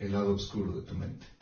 El lado oscuro de tu mente.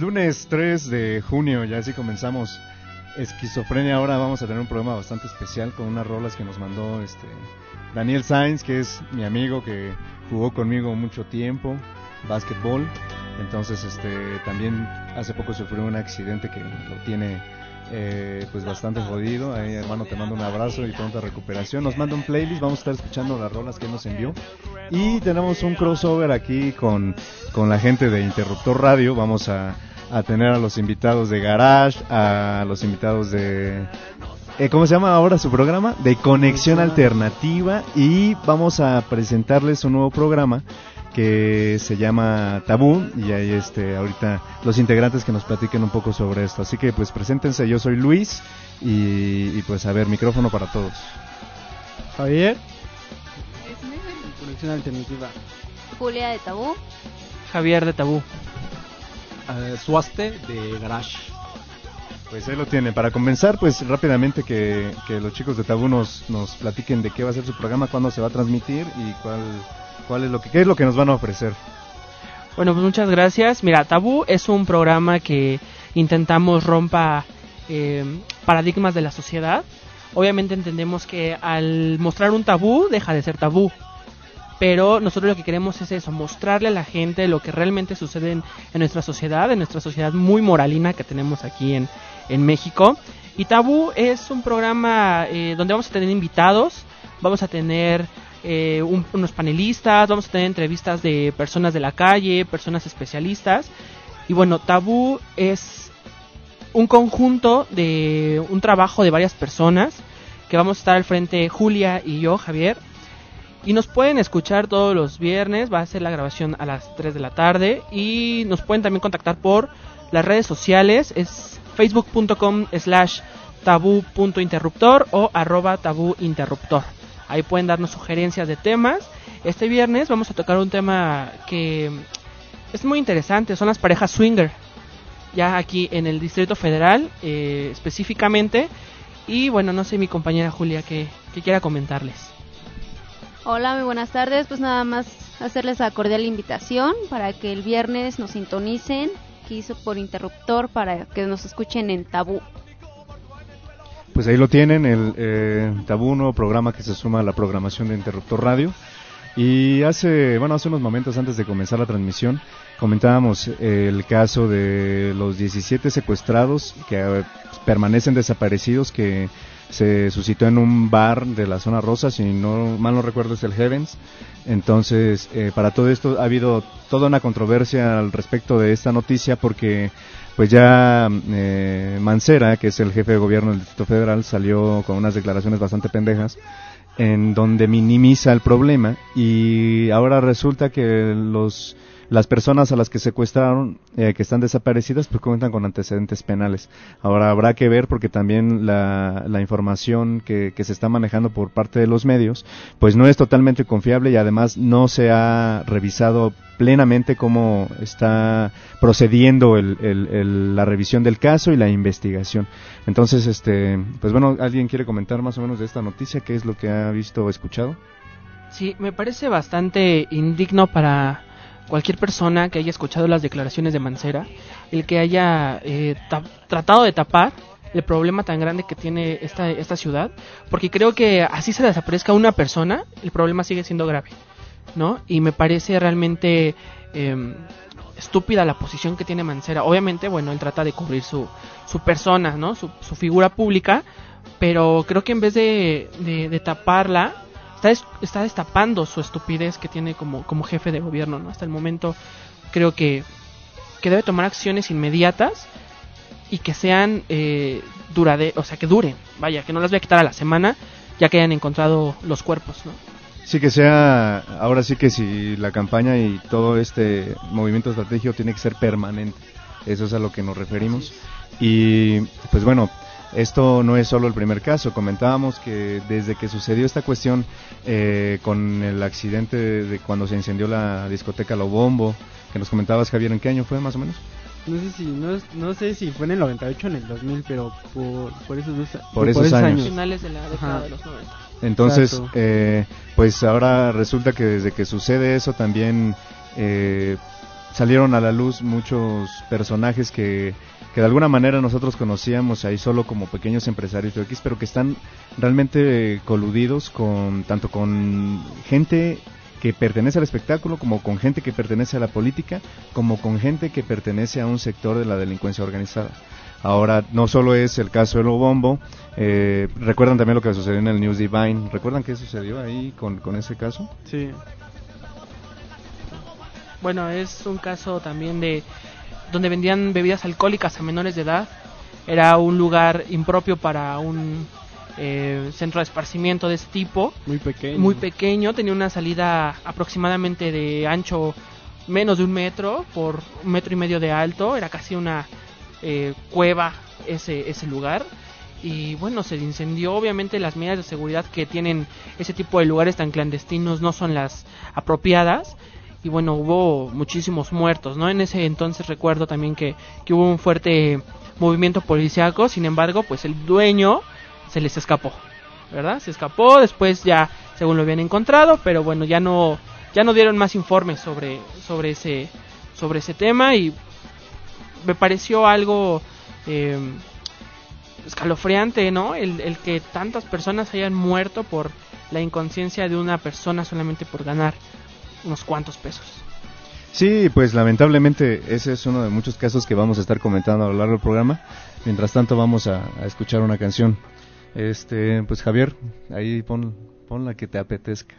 Lunes 3 de junio, ya así comenzamos Esquizofrenia. Ahora vamos a tener un programa bastante especial con unas rolas que nos mandó este Daniel Sainz, que es mi amigo que jugó conmigo mucho tiempo, básquetbol. Entonces, este, también hace poco sufrió un accidente que lo tiene eh, pues bastante jodido. Ahí, hermano, te mando un abrazo y pronta recuperación. Nos manda un playlist, vamos a estar escuchando las rolas que nos envió. Y tenemos un crossover aquí con, con la gente de Interruptor Radio. Vamos a, a tener a los invitados de Garage, a los invitados de... eh, ¿Cómo se llama ahora su programa? De Conexión Alternativa. Y vamos a presentarles un nuevo programa que se llama Tabú y ahí este ahorita los integrantes que nos platiquen un poco sobre esto. Así que pues preséntense, yo soy Luis y, y pues a ver, micrófono para todos. Javier. Conexión alternativa. Julia de Tabú. Javier de Tabú. Eh, Suaste de Garage. Pues ahí lo tienen. Para comenzar, pues rápidamente que, que los chicos de Tabú nos, nos platiquen de qué va a ser su programa, cuándo se va a transmitir y cuál, cuál es lo que, qué es lo que nos van a ofrecer. Bueno, pues muchas gracias. Mira, Tabú es un programa que intentamos rompa eh, paradigmas de la sociedad. Obviamente entendemos que al mostrar un tabú deja de ser tabú. Pero nosotros lo que queremos es eso, mostrarle a la gente lo que realmente sucede en, nuestra sociedad, en nuestra sociedad muy moralina que tenemos aquí en, en México. Y Tabú es un programa eh, donde vamos a tener invitados, vamos a tener eh, un- unos panelistas, vamos a tener entrevistas de personas de la calle, personas especialistas. Y bueno, Tabú es un conjunto de un trabajo de varias personas que vamos a estar al frente Julia y yo, Javier. Y nos pueden escuchar todos los viernes, va a ser la grabación a las 3 de la tarde. Y nos pueden también contactar por las redes sociales, es facebook.com slash tabu.interruptor o arroba tabuinterruptor. Ahí pueden darnos sugerencias de temas. Este viernes vamos a tocar un tema que es muy interesante, son las parejas swinger. Ya aquí en el Distrito Federal eh, específicamente. Y bueno, no sé mi compañera Julia que, que quiera comentarles. Hola, muy buenas tardes. Pues nada más hacerles la cordial invitación para que el viernes nos sintonicen, que hizo por interruptor, para que nos escuchen en Tabú. Pues ahí lo tienen, el eh, Tabú, nuevo programa que se suma a la programación de Interruptor Radio. Y hace, bueno, hace unos momentos antes de comenzar la transmisión, comentábamos eh, el caso de los 17 secuestrados que eh, permanecen desaparecidos, que se suscitó en un bar de la zona rosa, si no mal no recuerdo es el Heavens. Entonces, eh, para todo esto ha habido toda una controversia al respecto de esta noticia porque pues ya eh, Mancera, que es el jefe de gobierno del Distrito Federal, salió con unas declaraciones bastante pendejas en donde minimiza el problema y ahora resulta que los las personas a las que secuestraron, eh, que están desaparecidas, pues cuentan con antecedentes penales. Ahora habrá que ver porque también la, la información que, que se está manejando por parte de los medios, pues no es totalmente confiable y además no se ha revisado plenamente cómo está procediendo el, el- el- la revisión del caso y la investigación. Entonces, este, pues bueno, ¿alguien quiere comentar más o menos de esta noticia? ¿Qué es lo que ha visto o escuchado? Sí, me parece bastante indigno para cualquier persona que haya escuchado las declaraciones de Mancera, el que haya eh, ta- tratado de tapar el problema tan grande que tiene esta, esta ciudad, porque creo que así se desaparezca una persona, el problema sigue siendo grave, ¿no? Y me parece realmente eh, estúpida la posición que tiene Mancera. Obviamente, bueno, él trata de cubrir su, su persona, ¿no? Su, su figura pública, pero creo que en vez de, de taparla, está, des- está destapando su estupidez que tiene como, como jefe de gobierno, ¿no? Hasta el momento creo que, que debe tomar acciones inmediatas y que sean eh, durade, o sea, que duren, vaya, que no las voy a quitar a la semana ya que hayan encontrado los cuerpos, ¿no? Sí, que sea, ahora sí que si la campaña y todo este movimiento estratégico tiene que ser permanente. Eso es a lo que nos referimos. Y pues bueno, esto no es solo el primer caso. Comentábamos que desde que sucedió esta cuestión eh, con el accidente de, de cuando se incendió la discoteca Lobombo, que nos comentabas Javier, ¿en qué año fue más o menos? No sé si no, no sé si fue en el 98 o en el 2000, pero por, por esos dos, Por esos años. Finales de la década Ajá. de los 90. Entonces, eh, pues ahora resulta que desde que sucede eso también, eh, salieron a la luz muchos personajes que, que de alguna manera nosotros conocíamos ahí solo como pequeños empresarios de X, pero que están realmente eh, coludidos con tanto con gente que pertenece al espectáculo, como con gente que pertenece a la política, como con gente que pertenece a un sector de la delincuencia organizada. Ahora, no solo es el caso de Lobombo, eh, recuerdan también lo que sucedió en el News Divine. ¿Recuerdan qué sucedió ahí con, con ese caso? Sí. Bueno, es un caso también de donde vendían bebidas alcohólicas a menores de edad. Era un lugar impropio para un eh, centro de esparcimiento de ese tipo. Muy pequeño. Muy pequeño, tenía una salida aproximadamente de ancho menos de un metro por un metro y medio de alto. Era casi una eh, cueva ese, ese lugar. Y bueno, se incendió. Obviamente las medidas de seguridad que tienen ese tipo de lugares tan clandestinos no son las apropiadas y bueno, hubo muchísimos muertos, ¿no? En ese entonces recuerdo también que, que hubo un fuerte movimiento policiaco, sin embargo, pues el dueño se les escapó, ¿verdad? Se escapó, después ya, según lo habían encontrado, pero bueno, ya no, ya no dieron más informes sobre, sobre ese, sobre ese tema y me pareció algo eh, escalofriante, ¿no? El, el que tantas personas hayan muerto por la inconsciencia de una persona solamente por ganar unos cuantos pesos. Sí, pues lamentablemente ese es uno de muchos casos que vamos a estar comentando a lo largo del programa. Mientras tanto vamos a, escuchar una canción. Este, pues Javier, ahí pon, pon la que te apetezca.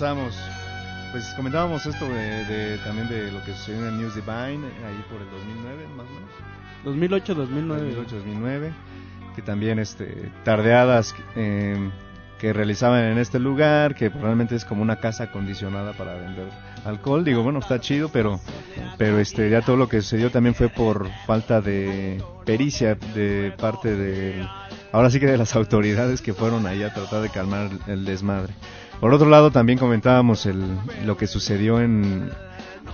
Regresamos. Pues comentábamos esto de, de- también de lo que sucedió en el News Divine, ahí por el 2009, más o menos. 2008, 2009. 2008-2009, que también este, tardeadas eh, que realizaban en este lugar, que probablemente es como una casa acondicionada para vender alcohol. Digo, bueno, está chido, pero, pero este, ya todo lo que sucedió también fue por falta de pericia de parte de, ahora sí que de las autoridades que fueron ahí a tratar de calmar el desmadre. Por otro lado, también comentábamos el, lo que sucedió en,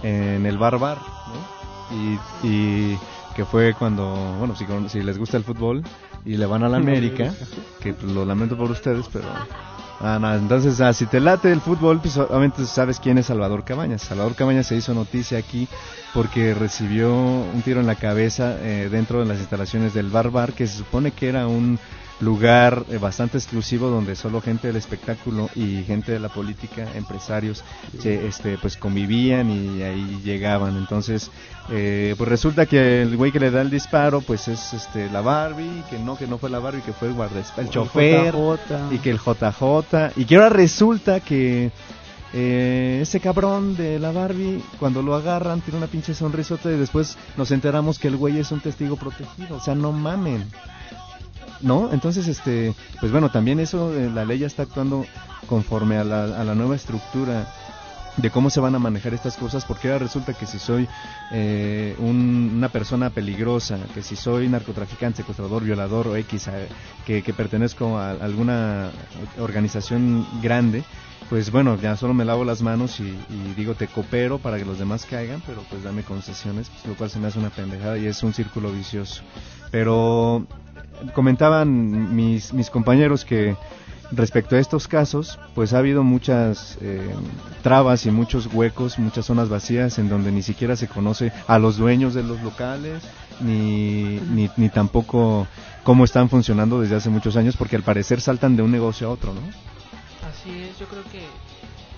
en el Bar Bar, ¿no? Y, y que fue cuando, bueno, si, si les gusta el fútbol y le van a la América, que pues, lo lamento por ustedes, pero... Ah, no, entonces, ah, si te late el fútbol, pues obviamente sabes quién es Salvador Cabañas. Salvador Cabañas se hizo noticia aquí porque recibió un tiro en la cabeza eh, dentro de las instalaciones del Bar Bar, que se supone que era un lugar eh, bastante exclusivo donde solo gente del espectáculo y gente de la política, empresarios, se, este, pues convivían y ahí llegaban. Entonces, eh, pues resulta que el güey que le da el disparo, pues es este la Barbie, que no, que no fue la Barbie, que fue el guardaespaldas, el chofer JJ. y que el JJ y que ahora resulta que eh, ese cabrón de la Barbie cuando lo agarran tiene una pinche sonrisota y después nos enteramos que el güey es un testigo protegido, o sea, no mamen. ¿No? Entonces, este, pues bueno, también eso, eh, la ley ya está actuando conforme a la, a la nueva estructura de cómo se van a manejar estas cosas, porque ahora resulta que si soy eh, un- una persona peligrosa, que si soy narcotraficante, secuestrador, violador o X, eh, que, pertenezco a alguna organización grande, pues bueno, ya solo me lavo las manos y, y digo te coopero para que los demás caigan, pero pues dame concesiones, pues, lo cual se me hace una pendejada y es un círculo vicioso. Pero comentaban mis, mis compañeros que respecto a estos casos, pues ha habido muchas eh, trabas y muchos huecos, muchas zonas vacías en donde ni siquiera se conoce a los dueños de los locales, ni, ni, ni tampoco cómo están funcionando desde hace muchos años, porque al parecer saltan de un negocio a otro, ¿no? Así es, yo creo que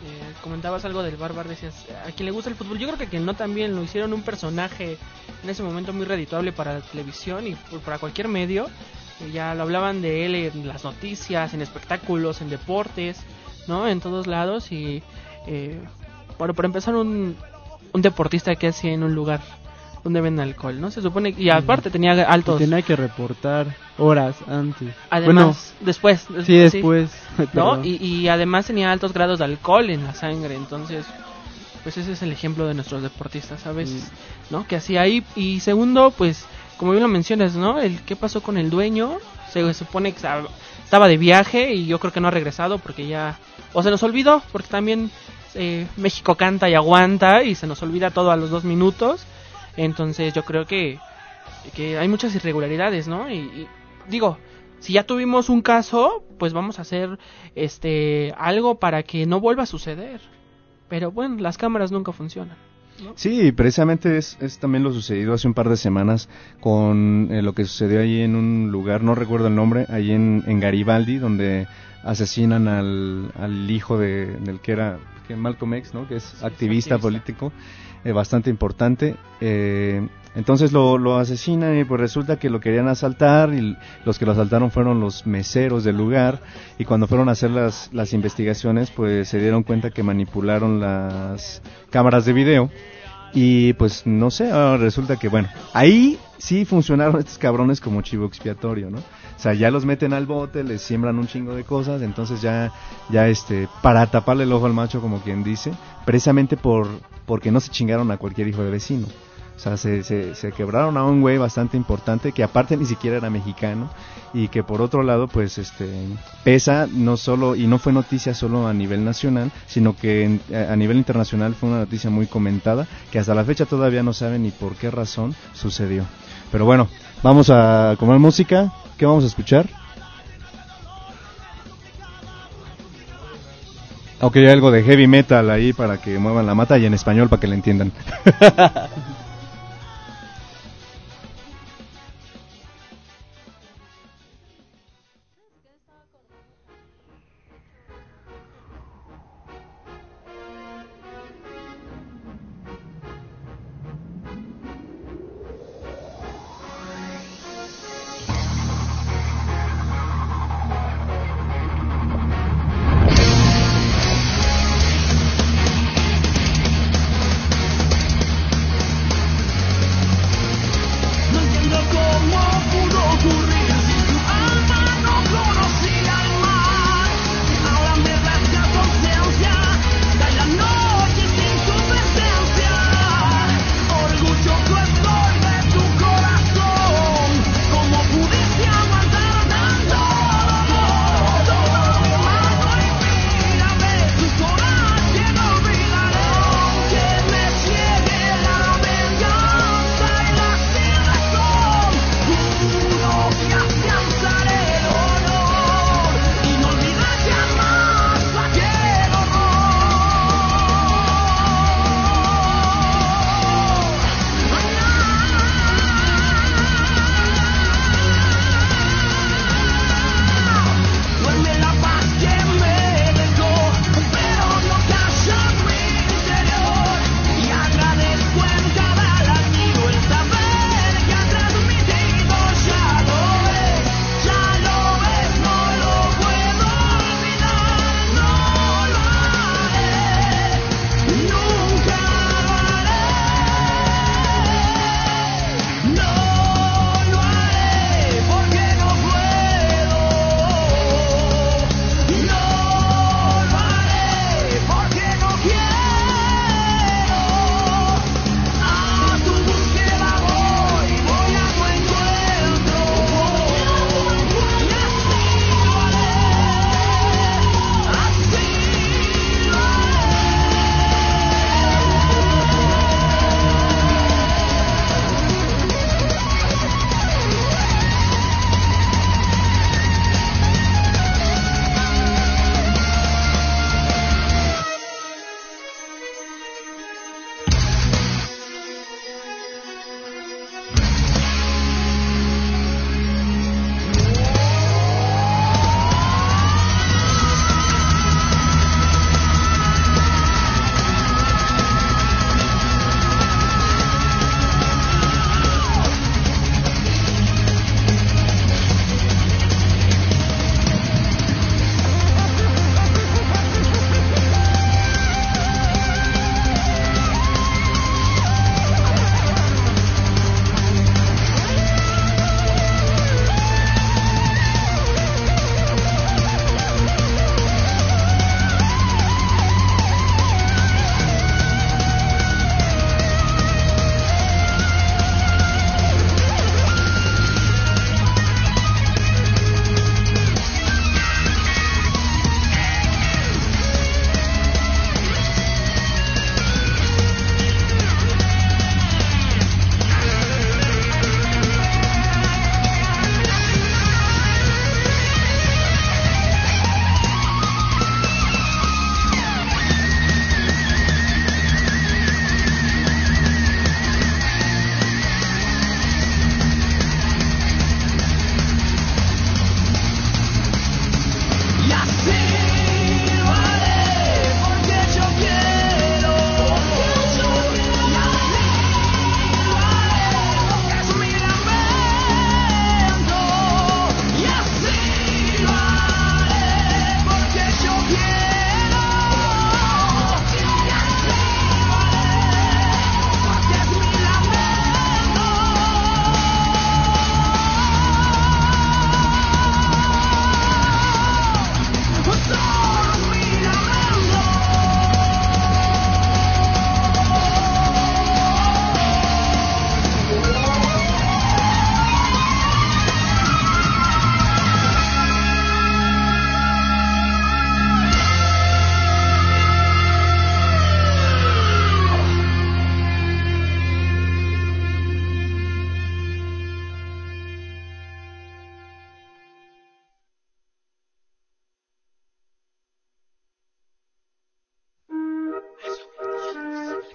eh, comentabas algo del Barbar, decías, a quien le gusta el fútbol, yo creo que a no también lo hicieron un personaje en ese momento muy redituable para la televisión y para cualquier medio. Eh, ya lo hablaban de él en las noticias, en espectáculos, en deportes, ¿no? En todos lados y, eh, bueno, para empezar un, un deportista que hacía en un lugar donde venden alcohol, ¿no? Se supone y aparte tenía Y altos, tenía que reportar horas antes. además, después, bueno, sí, después. ¿no? Y, y además tenía altos grados de alcohol en la sangre, entonces, pues ese es el ejemplo de nuestros deportistas, ¿sabes? Mm. ¿No? Que así ahí. Y segundo, pues, como bien lo mencionas, ¿no? El qué pasó con el dueño, se supone que estaba- estaba de viaje y yo creo que no ha regresado porque ya, o se nos olvidó, porque también eh, México canta y aguanta y se nos olvida todo a los dos minutos, entonces yo creo que, que hay muchas irregularidades, ¿no? Y, y digo, si ya tuvimos un caso, pues vamos a hacer este algo para que no vuelva a suceder. Pero bueno, las cámaras nunca funcionan. Sí, precisamente es, es también lo sucedido hace un par de semanas con eh, lo que sucedió ahí en un lugar, no recuerdo el nombre, ahí en, en Garibaldi, donde asesinan al, al hijo de, del que era que Malcolm X, ¿no? que es activista, activista. político, eh, bastante importante. Eh, entonces lo, lo asesinan y pues resulta que lo querían asaltar y los que lo asaltaron fueron los meseros del lugar y cuando fueron a hacer las, las investigaciones pues se dieron cuenta que manipularon las cámaras de video y pues no sé, resulta que bueno, ahí sí funcionaron estos cabrones como chivo expiatorio, ¿no? O sea, ya los meten al bote, les siembran un chingo de cosas, entonces ya, ya este, para taparle el ojo al macho, como quien dice, precisamente por, porque no se chingaron a cualquier hijo de vecino. O sea, se, se, se quebraron a un güey bastante importante que aparte ni siquiera era mexicano y que por otro lado pues este pesa no solo y no fue noticia solo a nivel nacional sino que en- a nivel internacional fue una noticia muy comentada que hasta la fecha todavía no saben ni por qué razón sucedió. Pero bueno vamos a comer música. Qué vamos a escuchar hay algo de heavy metal ahí para que muevan la mata y en español para que le entiendan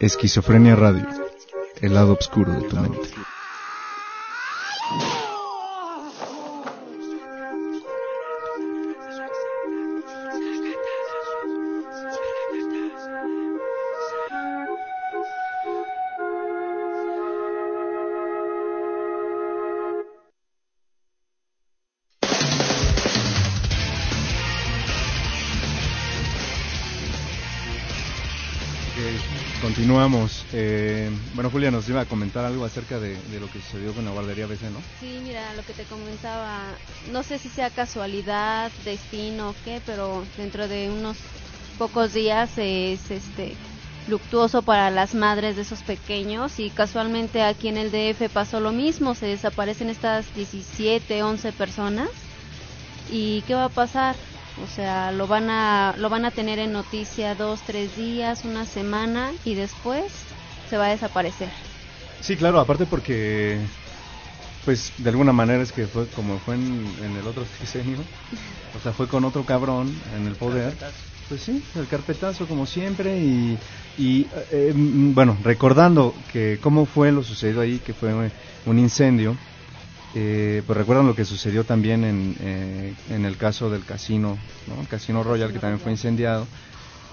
Esquizofrenia Radio, el lado oscuro de tu mente. Continuamos. Eh, bueno, Julia nos iba a comentar algo acerca de, lo que sucedió con la guardería BC, ¿no? Sí, mira, lo que te comentaba, no sé si sea casualidad, destino o qué, pero dentro de unos pocos días es este luctuoso para las madres de esos pequeños y casualmente aquí en el DF pasó lo mismo, se desaparecen estas 17, 11 personas y ¿qué va a pasar? O sea, lo van a lo van a tener en noticia dos, tres días, una semana y después se va a desaparecer. Sí, claro, aparte porque, pues, de alguna manera es que fue como fue en, en el otro sexenio, o sea, fue con otro cabrón en el poder. Pues sí, el carpetazo como siempre y, y eh, mm, bueno, recordando que cómo fue lo sucedido ahí, que fue un incendio, eh, pues recuerdan lo que sucedió también en, eh, en el caso del casino, ¿no? El Casino Royal que también fue incendiado.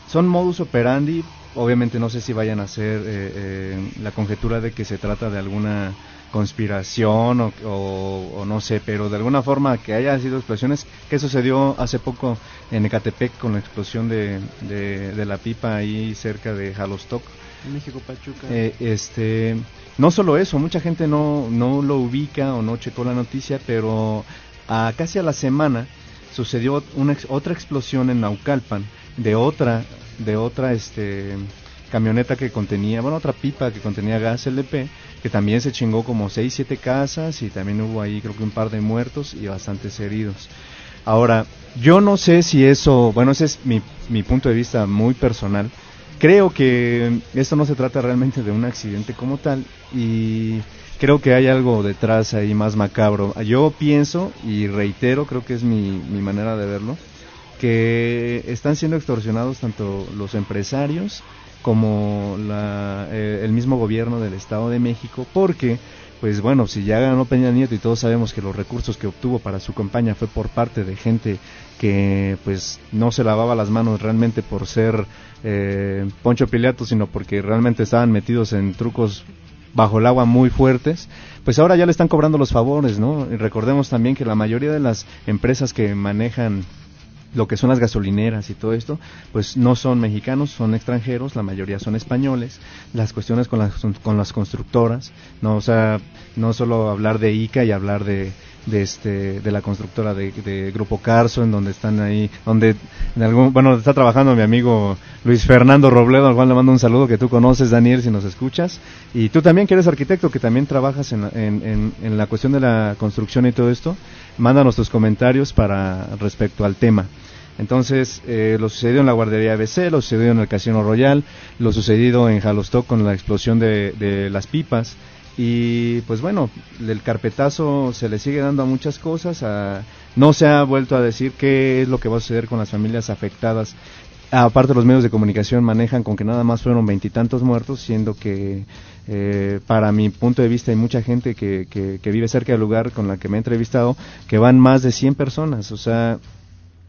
Son modus operandi, obviamente no sé si vayan a ser eh, eh, la conjetura de que se trata de alguna conspiración o, o- o no sé, pero de alguna forma que haya sido explosiones, que sucedió hace poco en Ecatepec con la explosión de, de, de la pipa ahí cerca de Jalostoc. En México, Pachuca. Eh, este, no solo eso, mucha gente no, no lo ubica o no checó la noticia, pero a casi a la semana sucedió una otra explosión en Naucalpan de otra de otra este camioneta que contenía, bueno, otra pipa que contenía gas LP, que también se chingó como 6, 7 casas y también hubo ahí creo que un par de muertos y bastantes heridos. Ahora, yo no sé si eso, bueno, ese es mi, mi punto de vista muy personal. Creo que esto no se trata realmente de un accidente como tal y creo que hay algo detrás ahí más macabro. Yo pienso y reitero, creo que es mi, mi manera de verlo, que están siendo extorsionados tanto los empresarios como la, eh, el mismo gobierno del Estado de México, porque, pues bueno, si ya ganó Peña Nieto y todos sabemos que los recursos que obtuvo para su campaña fue por parte de gente que pues no se lavaba las manos realmente por ser eh, Poncho Pilato, sino porque realmente estaban metidos en trucos bajo el agua muy fuertes, pues ahora ya le están cobrando los favores, ¿no? Y recordemos también que la mayoría de las empresas que manejan lo que son las gasolineras y todo esto, pues no son mexicanos, son extranjeros, la mayoría son españoles. Las cuestiones con las, con las constructoras, no, o sea, no solo hablar de ICA y hablar de, de este, de la constructora de, Grupo Carso, en donde están ahí, donde, en algún, bueno, está trabajando mi amigo Luis Fernando Robledo, al cual le mando un saludo que tú conoces, Daniel, si nos escuchas. Y tú también, que eres arquitecto, que también trabajas en, en, en, la cuestión de la construcción y todo esto, mándanos tus comentarios para respecto al tema. Entonces, eh, lo sucedido en la guardería ABC, lo sucedido en el Casino Royal, lo sucedido en Jalostoc con la explosión de las pipas. Y pues bueno, el carpetazo se le sigue dando a muchas cosas. no se ha vuelto a decir qué es lo que va a suceder con las familias afectadas. Aparte, los medios de comunicación manejan con que nada más fueron veintitantos muertos, siendo que eh, para mi punto de vista hay mucha gente que, que, que vive cerca del lugar con la que me he entrevistado que van más de 100 personas. O sea,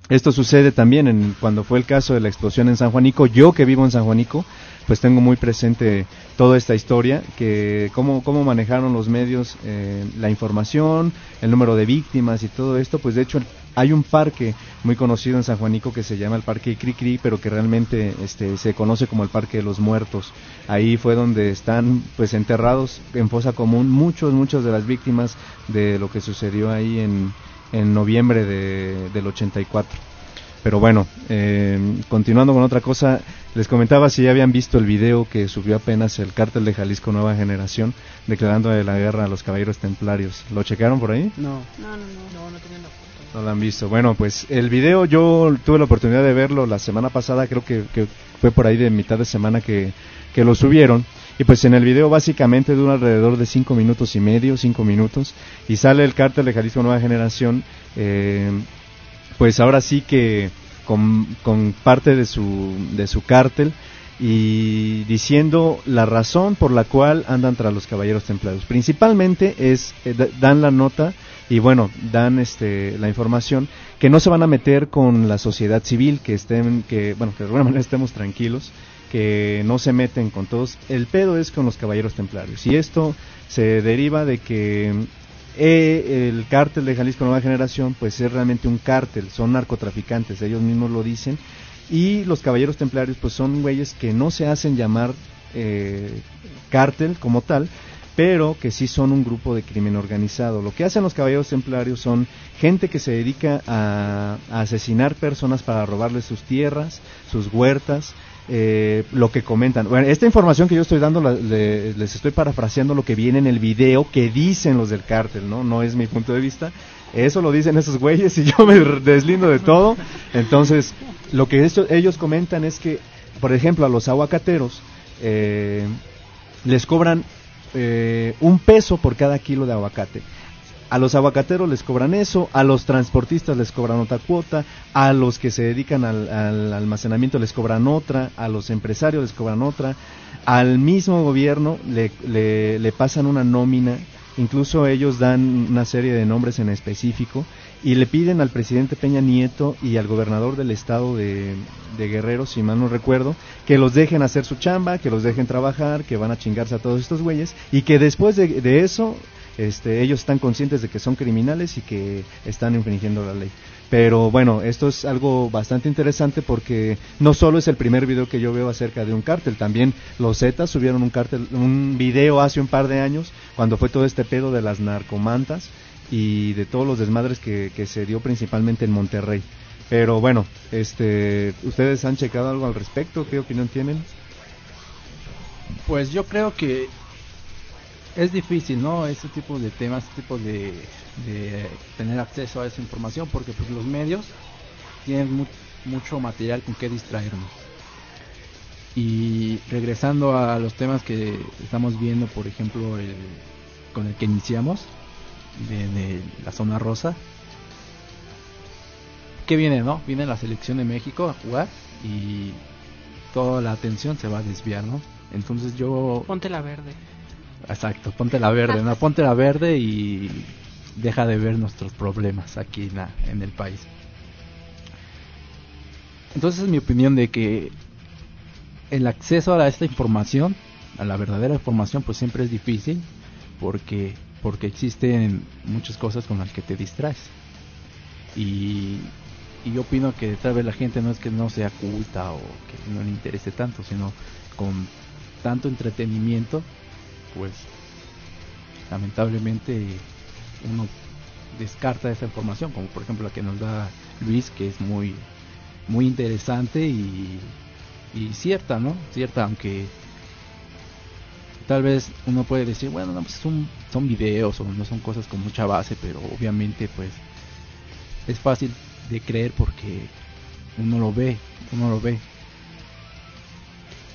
esto sucede también en cuando fue el caso de la explosión en San Juanico. Yo que vivo en San Juanico, pues tengo muy presente toda esta historia, que cómo, cómo manejaron los medios eh, la información, el número de víctimas y todo esto. Pues de hecho hay un parque muy conocido en San Juanico que se llama el Parque Cricri, pero que realmente este, se conoce como el Parque de los Muertos. Ahí fue donde están pues enterrados en fosa común muchos, muchos de las víctimas de lo que sucedió ahí en, en noviembre de, del 84. Pero bueno, eh, continuando con otra cosa, les comentaba si ya habían visto el video que subió apenas el cártel de Jalisco Nueva Generación declarando la guerra a los caballeros templarios. ¿Lo checaron por ahí? No. No, no, no. No, no tenía la foto. No lo han visto. Bueno, pues el video yo tuve la oportunidad de verlo la semana pasada, creo que, que fue por ahí de mitad de semana que, que lo subieron. Y pues en el video básicamente dura alrededor de cinco minutos y medio, cinco minutos, y sale el cártel de Jalisco Nueva Generación, eh, pues ahora sí que con, con parte de su, de su cártel, y diciendo la razón por la cual andan tras los caballeros templarios. Principalmente es eh, da- dan la nota y bueno, dan este la información que no se van a meter con la sociedad civil, que estén que bueno, que de alguna manera estemos tranquilos, que no se meten con todos. El pedo es con los caballeros templarios y esto se deriva de que eh, el cártel de Jalisco Nueva Generación pues es realmente un cártel, son narcotraficantes, ellos mismos lo dicen y los caballeros templarios pues son güeyes que no se hacen llamar eh, cártel como tal, pero que sí son un grupo de crimen organizado. Lo que hacen los caballeros templarios son gente que se dedica a, a asesinar personas para robarles sus tierras, sus huertas, eh, lo que comentan. Bueno, esta información que yo estoy dando les estoy parafraseando lo que viene en el video que dicen los del cártel, ¿no? No es mi punto de vista. Eso lo dicen esos güeyes y yo me deslindo de todo. Entonces, lo que ellos comentan es que, por ejemplo, a los aguacateros eh, les cobran eh, un peso por cada kilo de aguacate. A los aguacateros les cobran eso, a los transportistas les cobran otra cuota, a los que se dedican al, al almacenamiento les cobran otra, a los empresarios les cobran otra, al mismo gobierno le, le, pasan una nómina, incluso ellos dan una serie de nombres en específico y le piden al presidente Peña Nieto y al gobernador del estado de, Guerrero, si mal no recuerdo, que los dejen hacer su chamba, que los dejen trabajar, que van a chingarse a todos estos güeyes y que después de, de eso este, ellos están conscientes de que son criminales y que están infringiendo la ley. Pero bueno, esto es algo bastante interesante porque no solo es el primer video que yo veo acerca de un cártel, también los Zetas subieron un cártel, un video hace un par de años cuando fue todo este pedo de las narcomantas y de todos los desmadres que, se dio principalmente en Monterrey. Pero bueno, este, ¿ustedes han checado algo al respecto? ¿Qué opinión tienen? Pues yo creo que es difícil, ¿no? Ese tipo de temas, ese tipo de, de tener acceso a esa información, porque pues los medios tienen mu- mucho material con que distraernos. Y regresando a los temas que estamos viendo, por ejemplo, el, con el que iniciamos, de, de la zona rosa, ¿qué viene, no? Viene la selección de México a jugar y toda la atención se va a desviar, ¿no? Entonces yo Ponte la verde. Exacto, ponte la verde, ¿no? Ponte la verde y deja de ver nuestros problemas aquí en, la- en el país. Entonces es mi opinión de que el acceso a esta información, a la verdadera información, pues siempre es difícil porque porque existen muchas cosas con las que te distraes. Y, y yo opino que tal vez la gente no es que no sea culta o que no le interese tanto, sino con tanto entretenimiento, pues lamentablemente uno descarta esa información, como por ejemplo la que nos da Luis, que es muy muy interesante y, y cierta, ¿no? Cierta, aunque tal vez uno puede decir, bueno, no, pues son, son videos o no son cosas con mucha base, pero obviamente pues es fácil de creer porque uno lo ve, uno lo ve.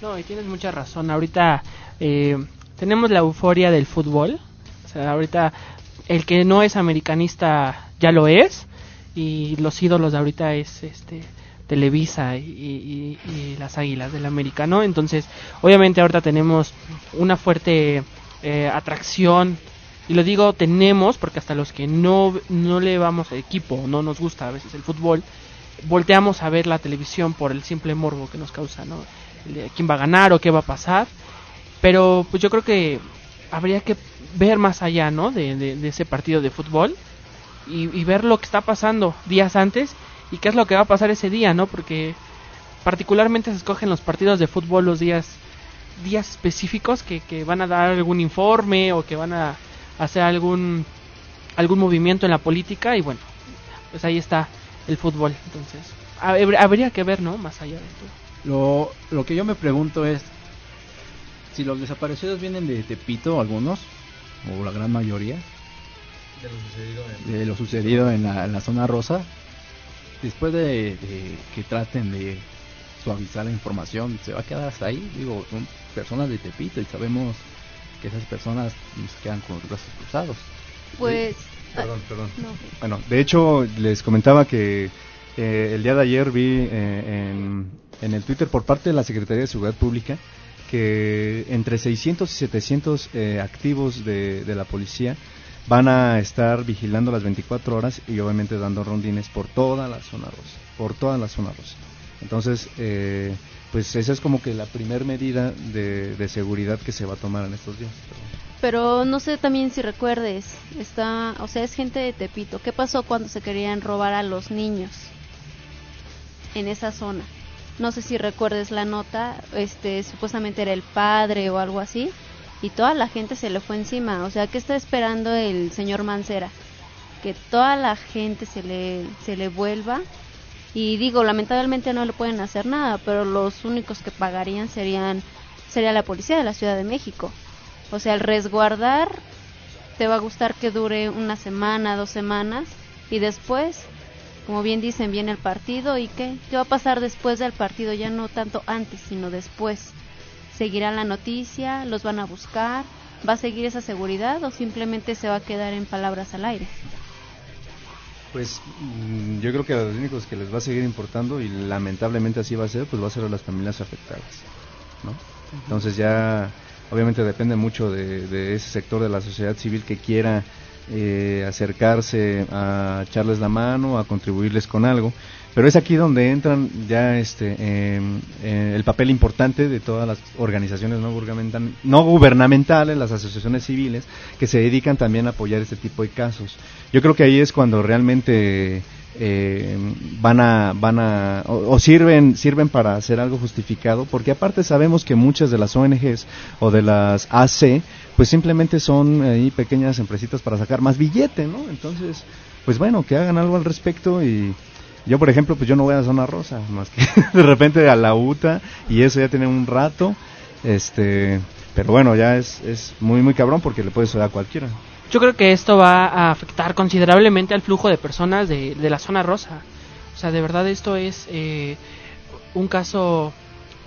No, y tienes mucha razón. Ahorita eh, tenemos la euforia del fútbol. O sea, ahorita el que no es americanista ya lo es. Y los ídolos de ahorita es este Televisa y, y- las Águilas del América, ¿no? Entonces, obviamente ahorita tenemos una fuerte eh, atracción. Y lo digo tenemos porque hasta los que no, no le vamos a equipo, no nos gusta a veces el fútbol, volteamos a ver la televisión por el simple morbo que nos causa, ¿no? Quién va a ganar o qué va a pasar. Pero pues yo creo que habría que ver más allá, ¿no? De, de- ese partido de fútbol y, y ver lo que está pasando días antes y qué es lo que va a pasar ese día, ¿no? Porque particularmente se escogen los partidos de fútbol los días días específicos que, que van a dar algún informe o que van a hacer algún algún movimiento en la política y bueno, pues ahí está el fútbol. Entonces, hab- habría que ver, ¿no? Más allá de todo. Lo, lo que yo me pregunto es si los desaparecidos vienen de Tepito, algunos, o la gran mayoría, de lo sucedido en la, en la zona rosa, después de, de que traten de suavizar la información, se va a quedar hasta ahí. Digo, son personas de Tepito y sabemos que esas personas nos quedan con los brazos cruzados. Pues. Perdón, perdón. No. Bueno, de hecho les comentaba que eh, el día de ayer vi eh, en, en el Twitter por parte de la Secretaría de Seguridad Pública que entre 600 y 700 eh, activos de, de la policía van a estar vigilando las 24 horas y obviamente dando rondines por toda la zona rosa, por toda la zona rosa. Entonces, eh, pues esa es como que la primer medida de, de seguridad que se va a tomar en estos días. Pero no sé también si recuerdes, está, o sea, es gente de Tepito. ¿Qué pasó cuando se querían robar a los niños en esa zona? No sé si recuerdes la nota, este, supuestamente era el padre o algo así, y toda la gente se le fue encima. O sea, ¿qué está esperando el señor Mancera? Que toda la gente se le, se le vuelva. Y digo, lamentablemente no le pueden hacer nada, pero los únicos que pagarían serían sería la policía de la Ciudad de México. O sea, el resguardar te va a gustar que dure una semana, dos semanas y después, como bien dicen, viene el partido y qué, qué va a pasar después del partido, ya no tanto antes, sino después. ¿Seguirá la noticia? ¿Los van a buscar? ¿Va a seguir esa seguridad o simplemente se va a quedar en palabras al aire? Pues mm, yo creo que a los únicos que les va a seguir importando y lamentablemente así va a ser, pues va a ser a las familias afectadas, ¿no? Entonces ya obviamente depende mucho de, de ese sector de la sociedad civil que quiera eh, acercarse a echarles la mano, a contribuirles con algo. Pero es aquí donde entran ya este em, eh, el papel importante de todas las organizaciones no, gubernamental- no gubernamentales, las asociaciones civiles, que se dedican también a apoyar este tipo de casos. Yo creo que ahí es cuando realmente eh, van a van a o, o sirven sirven para hacer algo justificado porque aparte sabemos que muchas de las ONGs o de las AC pues simplemente son ahí pequeñas empresitas para sacar más billete no entonces pues bueno que hagan algo al respecto y yo por ejemplo pues yo no voy a zona rosa más que de repente a la UTA y eso ya tiene un rato este pero bueno ya es es muy muy cabrón porque le puede suceder a cualquiera Yo creo que esto va a afectar considerablemente al flujo de personas de, de la zona rosa. O sea, de verdad esto es eh, un caso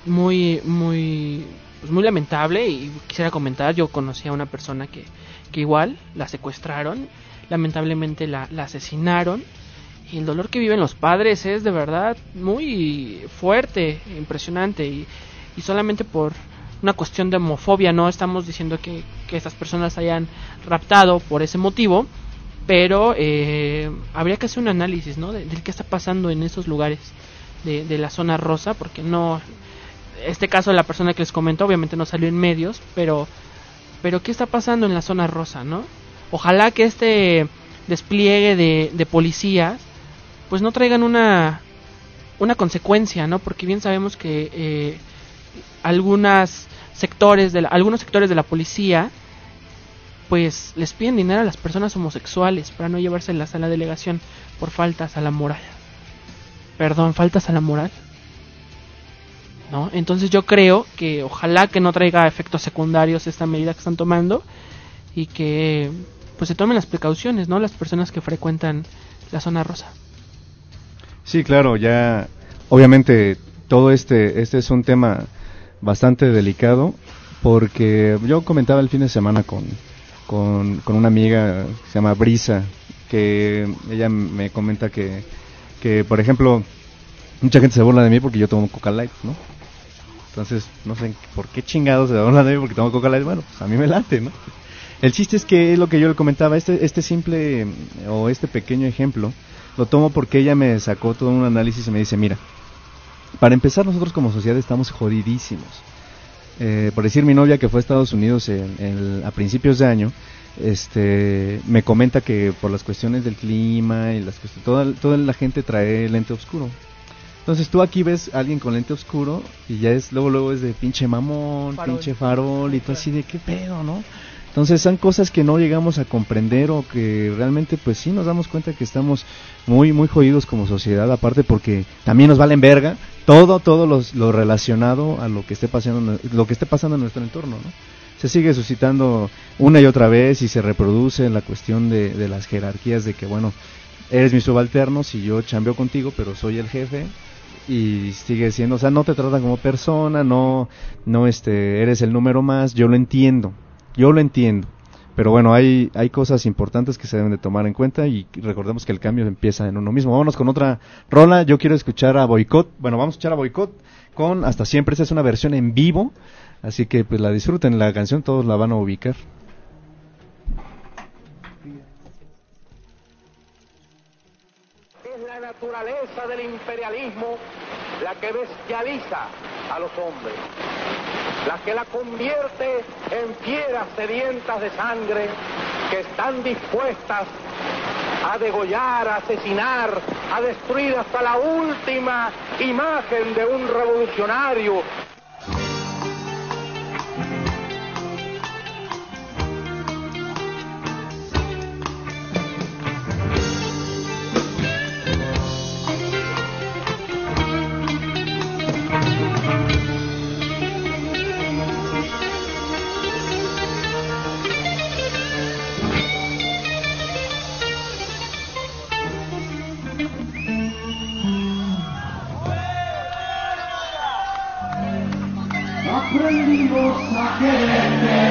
muy, muy, pues muy lamentable y quisiera comentar, yo conocí a una persona que, que igual la secuestraron, lamentablemente la, la asesinaron y el dolor que viven los padres es de verdad muy fuerte, impresionante y, y solamente por una cuestión de homofobia, no estamos diciendo que, que estas personas hayan raptado por ese motivo, pero eh, habría que hacer un análisis, ¿no? De, de qué está pasando en esos lugares de, de la zona rosa, porque no, este caso de la persona que les comentó obviamente no salió en medios, pero, pero qué está pasando en la zona rosa, ¿no? Ojalá que este despliegue de, de policías, pues no traigan una, una consecuencia, ¿no? Porque bien sabemos que eh, algunas sectores de la- algunos sectores de la policía pues les piden dinero a las personas homosexuales para no llevárselas a la delegación por faltas a la moral. Perdón, faltas a la moral. ¿No? Entonces yo creo que ojalá que no traiga efectos secundarios esta medida que están tomando y que pues se tomen las precauciones, ¿no? Las personas que frecuentan la zona rosa. Sí, claro, ya obviamente todo este este es un tema bastante delicado porque yo comentaba el fin de semana con con, con una amiga que se llama Brisa que ella me comenta que que por ejemplo mucha gente se burla de mí porque yo tomo Coca Light, ¿no? Entonces, no sé por qué chingados se de mí porque tomo Coca Light. Bueno, pues a mí me late, ¿no? El chiste es que es lo que yo le comentaba, este, este simple o este pequeño ejemplo lo tomo porque ella me sacó todo un análisis y me dice, mira, para empezar nosotros como sociedad estamos jodidísimos. Eh, por decir mi novia que fue a Estados Unidos a principios de año, este, me comenta que por las cuestiones del clima y las cuestiones, toda, toda la gente trae lente oscuro. Entonces tú aquí ves a alguien con lente oscuro y ya es luego luego es de pinche mamón, Farol. pinche farol y tú así de qué pedo, ¿no? Entonces son cosas que no llegamos a comprender o que realmente pues sí nos damos cuenta que estamos muy muy jodidos como sociedad, aparte porque también nos valen verga todo todo los- lo relacionado a lo que esté pasando lo que esté pasando en nuestro entorno, ¿no? Se sigue suscitando una y otra vez y se reproduce la cuestión de, de las jerarquías de que bueno, eres mi subalterno si yo chambeo contigo, pero soy el jefe y sigue siendo, o sea, no te tratan como persona, no no este eres el número más, yo lo entiendo. Yo lo entiendo, Pero bueno, hay, hay cosas importantes que se deben de tomar en cuenta y recordemos que el cambio empieza en uno mismo. Vámonos con otra rola. Yo quiero escuchar a Boicot. Bueno, vamos a escuchar a Boicot con Hasta Siempre. Esta es una versión en vivo. Así que pues la disfruten. La canción todos la van a ubicar. Es la naturaleza del imperialismo la que bestializa a los hombres, la que la convierte en fieras sedientas de sangre que están dispuestas a degollar, a asesinar, a destruir hasta la última imagen de un revolucionario Yeah, getting there.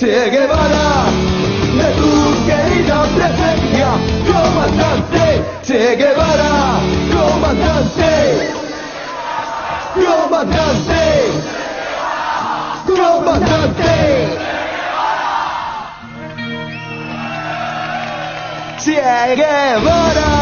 Che Guevara, de tu querida presencia, comandante Che Guevara, comandante, comandante, comandante. Che Guevara.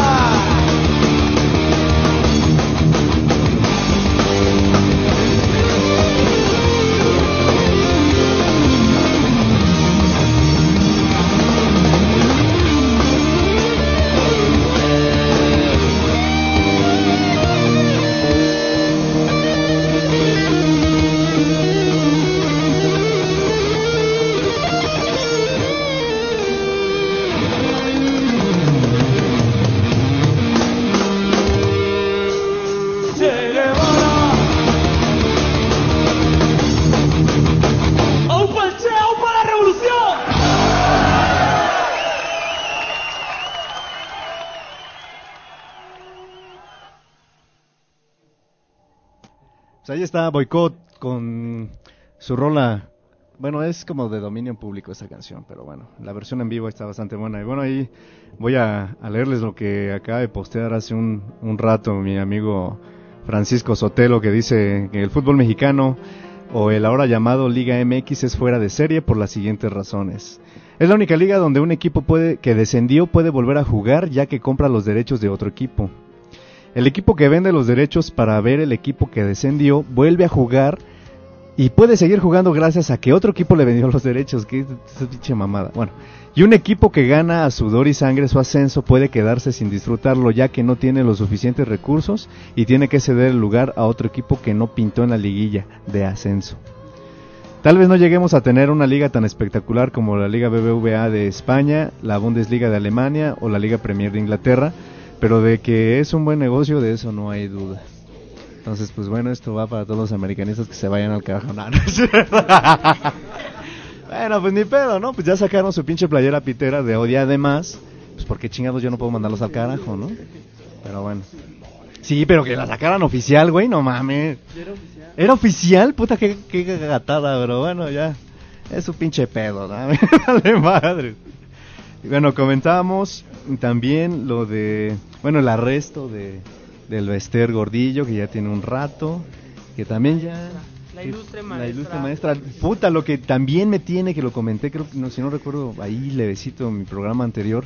Está Boicot con su rola. Bueno, es como de dominio público esta canción, pero bueno, la versión en vivo está bastante buena. Y bueno, ahí voy a, a leerles lo que acaba de postear hace un, un rato mi amigo Francisco Sotelo, que dice que el fútbol mexicano o el ahora llamado Liga MX es fuera de serie por las siguientes razones. Es la única liga donde un equipo puede, que descendió puede volver a jugar ya que compra los derechos de otro equipo. El equipo que vende los derechos para ver el equipo que descendió vuelve a jugar y puede seguir jugando gracias a que otro equipo le vendió los derechos. Que esa pinche mamada. Bueno, y un equipo que gana a sudor y sangre su ascenso puede quedarse sin disfrutarlo ya que no tiene los suficientes recursos y tiene que ceder el lugar a otro equipo que no pintó en la liguilla de ascenso. Tal vez no lleguemos a tener una liga tan espectacular como la Liga BBVA de España, la Bundesliga de Alemania o la Liga Premier de Inglaterra, pero de que es un buen negocio de eso no hay duda. Entonces, pues bueno, esto va para todos los americanistas que se vayan al carajo. No, no bueno, pues ni pedo, ¿no? Pues ya sacaron su pinche playera pitera de odia además. Pues porque chingados yo no puedo mandarlos al carajo, ¿no? Pero bueno. Sí, pero que la sacaran oficial, güey, no mames. ¿Era oficial? Puta, qué, qué gatada, bro. Bueno, ya. Es su pinche pedo, ¿no? Dale madre. Bueno, comentábamos también lo de, bueno, el arresto de del Bester Gordillo, que ya tiene un rato, que también ya... La ilustre La maestra. ilustre maestra. Puta, lo que también me tiene, que lo comenté, creo que no, si no recuerdo, ahí levecito en mi programa anterior,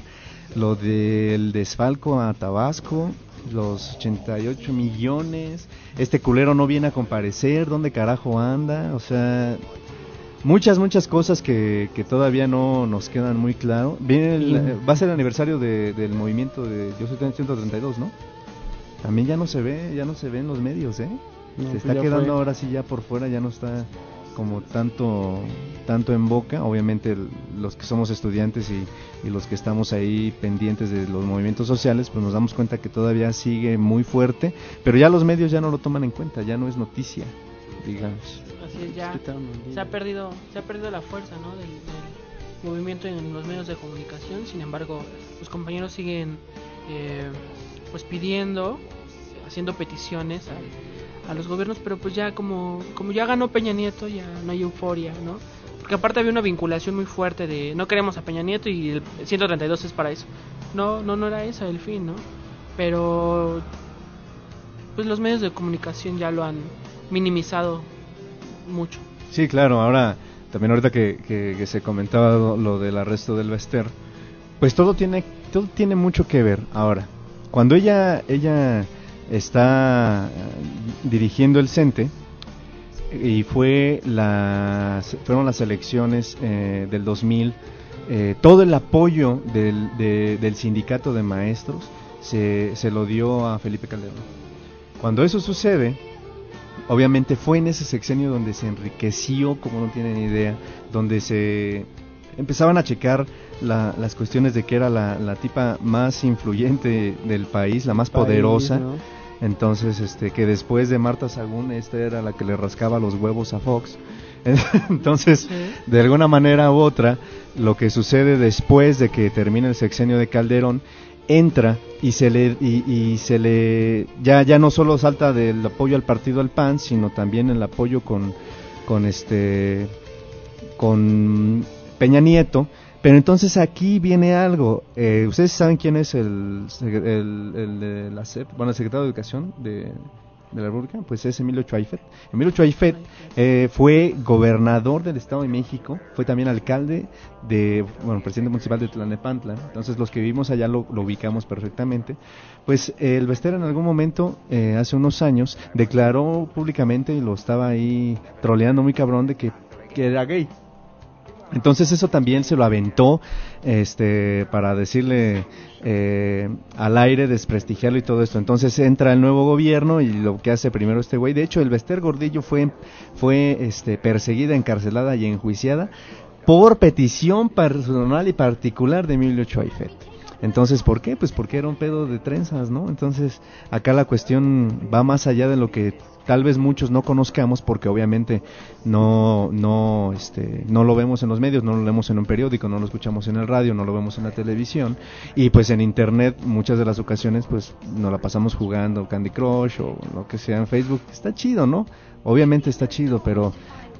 lo del desfalco a Tabasco, los 88 millones, este culero no viene a comparecer, ¿dónde carajo anda? O sea, muchas, muchas cosas que, que todavía no nos quedan muy claro. Viene el- eh, va a ser el aniversario de- del movimiento de Yo soy 132, ¿no? También ya no se ve, ya no se ve en los medios, ¿eh? No, se pues está quedando fue. ahora sí ya por fuera, ya no está como tanto tanto en boca. Obviamente el- los que somos estudiantes y, y los que estamos ahí pendientes de los movimientos sociales, pues nos damos cuenta que todavía sigue muy fuerte, pero ya los medios ya no lo toman en cuenta, ya no es noticia, digamos. Así es, ya se ha perdido, se ha perdido la fuerza, ¿no? Del, del movimiento en los medios de comunicación. Sin embargo, los compañeros siguen, eh, pues pidiendo, haciendo peticiones a, a los gobiernos, pero pues ya como, como ya ganó Peña Nieto, ya no hay euforia, ¿no? Porque aparte había una vinculación muy fuerte de no queremos a Peña Nieto y el 132 es para eso. No, no, no era eso el fin, ¿no? Pero pues los medios de comunicación ya lo han minimizado mucho. Sí, claro, ahora también ahorita que, que- se comentaba lo, del arresto del Bester, pues todo tiene todo tiene mucho que ver. Ahora, cuando ella ella está dirigiendo el CENTE y fue las fueron las elecciones eh, del 2000 eh, todo el apoyo del, de- del sindicato de maestros se, se lo dio a Felipe Calderón. Cuando eso sucede, obviamente fue en ese sexenio donde se enriqueció, como no tienen idea, donde se empezaban a checar la- las cuestiones de que era la, la tipa más influyente del país, la más País, poderosa. ¿no? Entonces, este, que después de Marta Sagún, esta era la que le rascaba los huevos a Fox. Entonces, de alguna manera u otra, lo que sucede después de que termina el sexenio de Calderón, entra y se le y, y se le ya ya no solo salta del apoyo al partido al PAN, sino también el apoyo con con este con Peña Nieto. Pero entonces aquí viene algo. Eh, ¿Ustedes saben quién es el, el, el de la SEP, bueno, el secretario de Educación de, de la República? Pues es Emilio Chuaifet. Emilio Chuaifet eh, fue gobernador del Estado de México, fue también alcalde de, bueno, presidente municipal de Tlanepantla. Entonces los que vivimos allá lo, ubicamos perfectamente. Pues el Bester en algún momento, eh, hace unos años, declaró públicamente y lo estaba ahí troleando muy cabrón de que, que era gay. Entonces eso también se lo aventó este, para decirle eh, al aire, desprestigiarlo y todo esto. Entonces entra el nuevo gobierno y lo que hace primero este güey. De hecho, el Bester Gordillo fue, fue este, perseguida, encarcelada y enjuiciada por petición personal y particular de Emilio Choaifet. Entonces, ¿por qué? Pues porque era un pedo de trenzas, ¿no? Entonces, acá la cuestión va más allá de lo que tal vez muchos no conozcamos porque obviamente no no este no lo vemos en los medios, no lo leemos en un periódico, no lo escuchamos en el radio, no lo vemos en la televisión y pues en internet muchas de las ocasiones pues nos la pasamos jugando Candy Crush o lo que sea en Facebook. Está chido, ¿no? Obviamente está chido, pero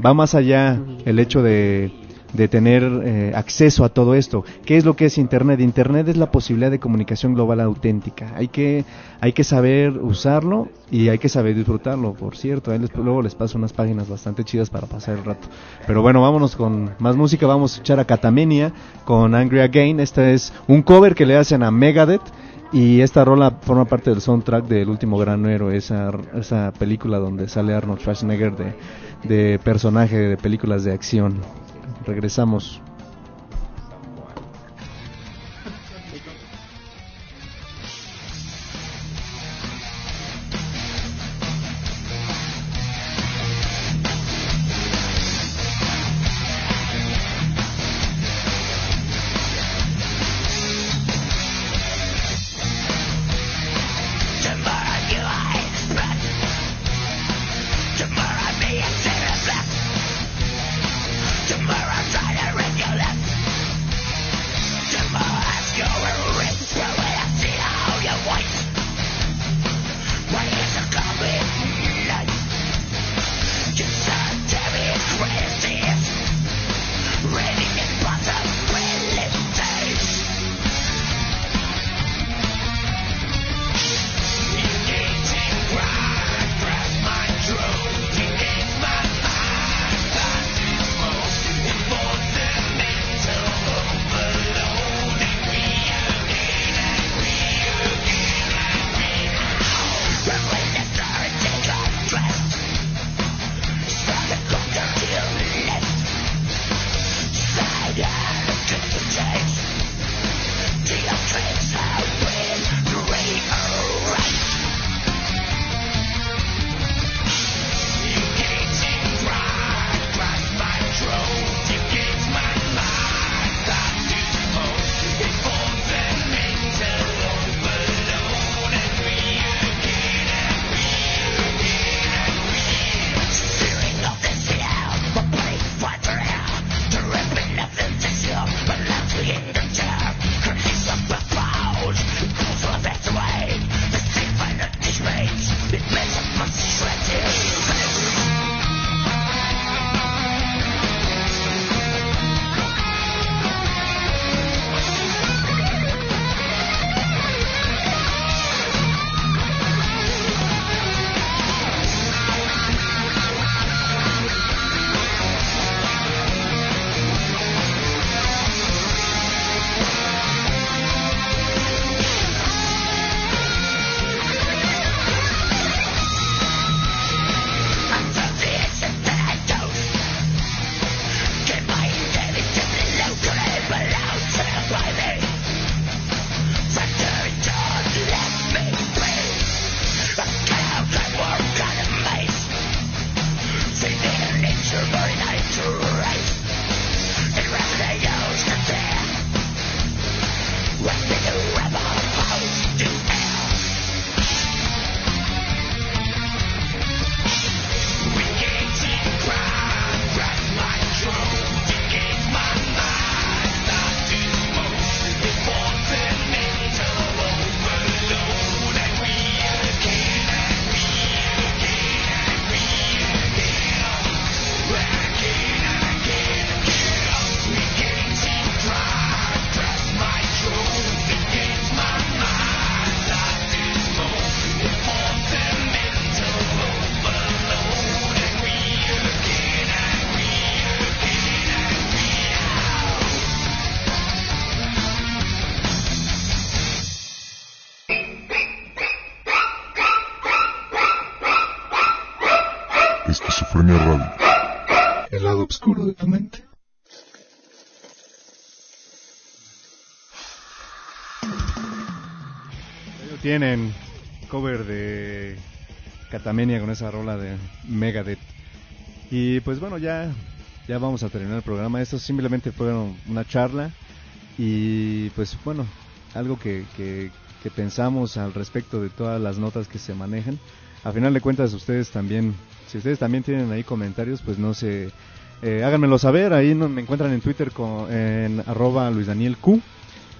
va más allá el hecho de de tener eh, acceso a todo esto. ¿Qué es lo que es Internet? Internet es la posibilidad de comunicación global auténtica. Hay que, hay que saber usarlo y hay que saber disfrutarlo, por cierto. Ahí les- luego les paso unas páginas bastante chidas para pasar el rato. Pero bueno, vámonos con más música. Vamos a escuchar a Catamenia con Angry Again. Esta es un cover que le hacen a Megadeth. Y esta rola forma parte del soundtrack del último gran héroe, esa, esa película donde sale Arnold Schwarzenegger de, de personaje de películas de acción. Regresamos. Tienen. Cover de Catamenia con esa rola de Megadeth. Y pues bueno, ya, ya vamos a terminar el programa. Esto simplemente fue una charla. Y pues bueno, algo que, pensamos al respecto de todas las notas que se manejan. A final de cuentas, ustedes también, si ustedes también tienen ahí comentarios, pues no se... Eh, háganmelo saber, ahí me encuentran en Twitter con, en arroba Luis Daniel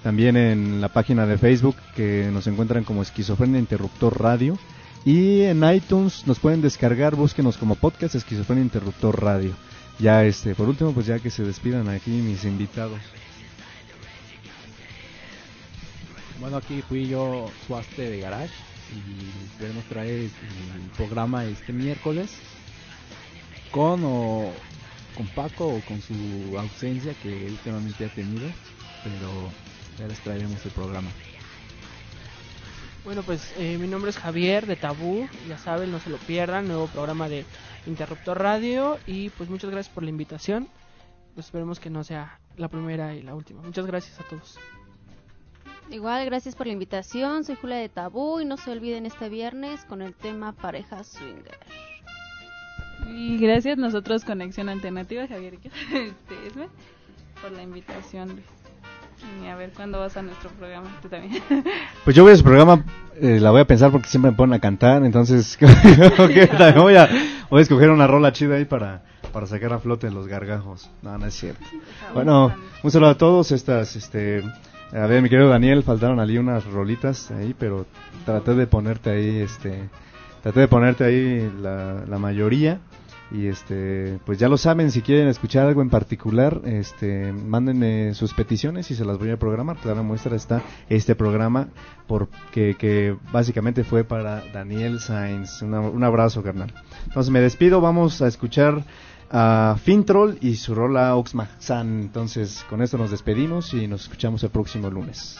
también en la página de Facebook que nos encuentran como Esquizofrenia Interruptor Radio y en iTunes nos pueden descargar, búsquenos como podcast Esquizofrenia Interruptor Radio. Ya este, por último, pues ya que se despidan aquí mis invitados. Bueno, aquí fui yo Suaste de Garage y esperemos traer el programa este miércoles con o con Paco o con su ausencia que últimamente ha tenido, pero ya les traeremos el programa. Bueno, pues eh, mi nombre es Javier de Tabú, ya saben, no se lo pierdan, nuevo programa de Interruptor Radio y pues muchas gracias por la invitación. Pues esperemos que no sea la primera y la última. Muchas gracias a todos. Igual, gracias por la invitación. Soy Julia de Tabú y no se olviden este viernes con el tema pareja swinger. Y gracias nosotros Conexión Alternativa, Javier, este, Esme, por la invitación. Y a ver cuándo vas a nuestro programa, tú también. Pues yo voy a ese programa, eh, la voy a pensar porque siempre me ponen a cantar, entonces okay, también voy, a, voy a escoger una rola chida ahí para, para sacar a flote los gargajos. No, no es cierto. Bueno, un saludo a todos. Estas, este, a ver, mi querido Daniel, faltaron allí unas rolitas ahí, pero traté de ponerte ahí, este, traté de ponerte ahí la, la mayoría. Y este, pues ya lo saben, si quieren escuchar algo en particular, este, mándenme sus peticiones y se las voy a programar. Clara muestra está este programa porque que básicamente fue para Daniel Sainz. Un abrazo, carnal. Entonces me despido, vamos a escuchar a Fintroll y su rola Oxmaxan. Entonces con esto nos despedimos y nos escuchamos el próximo lunes.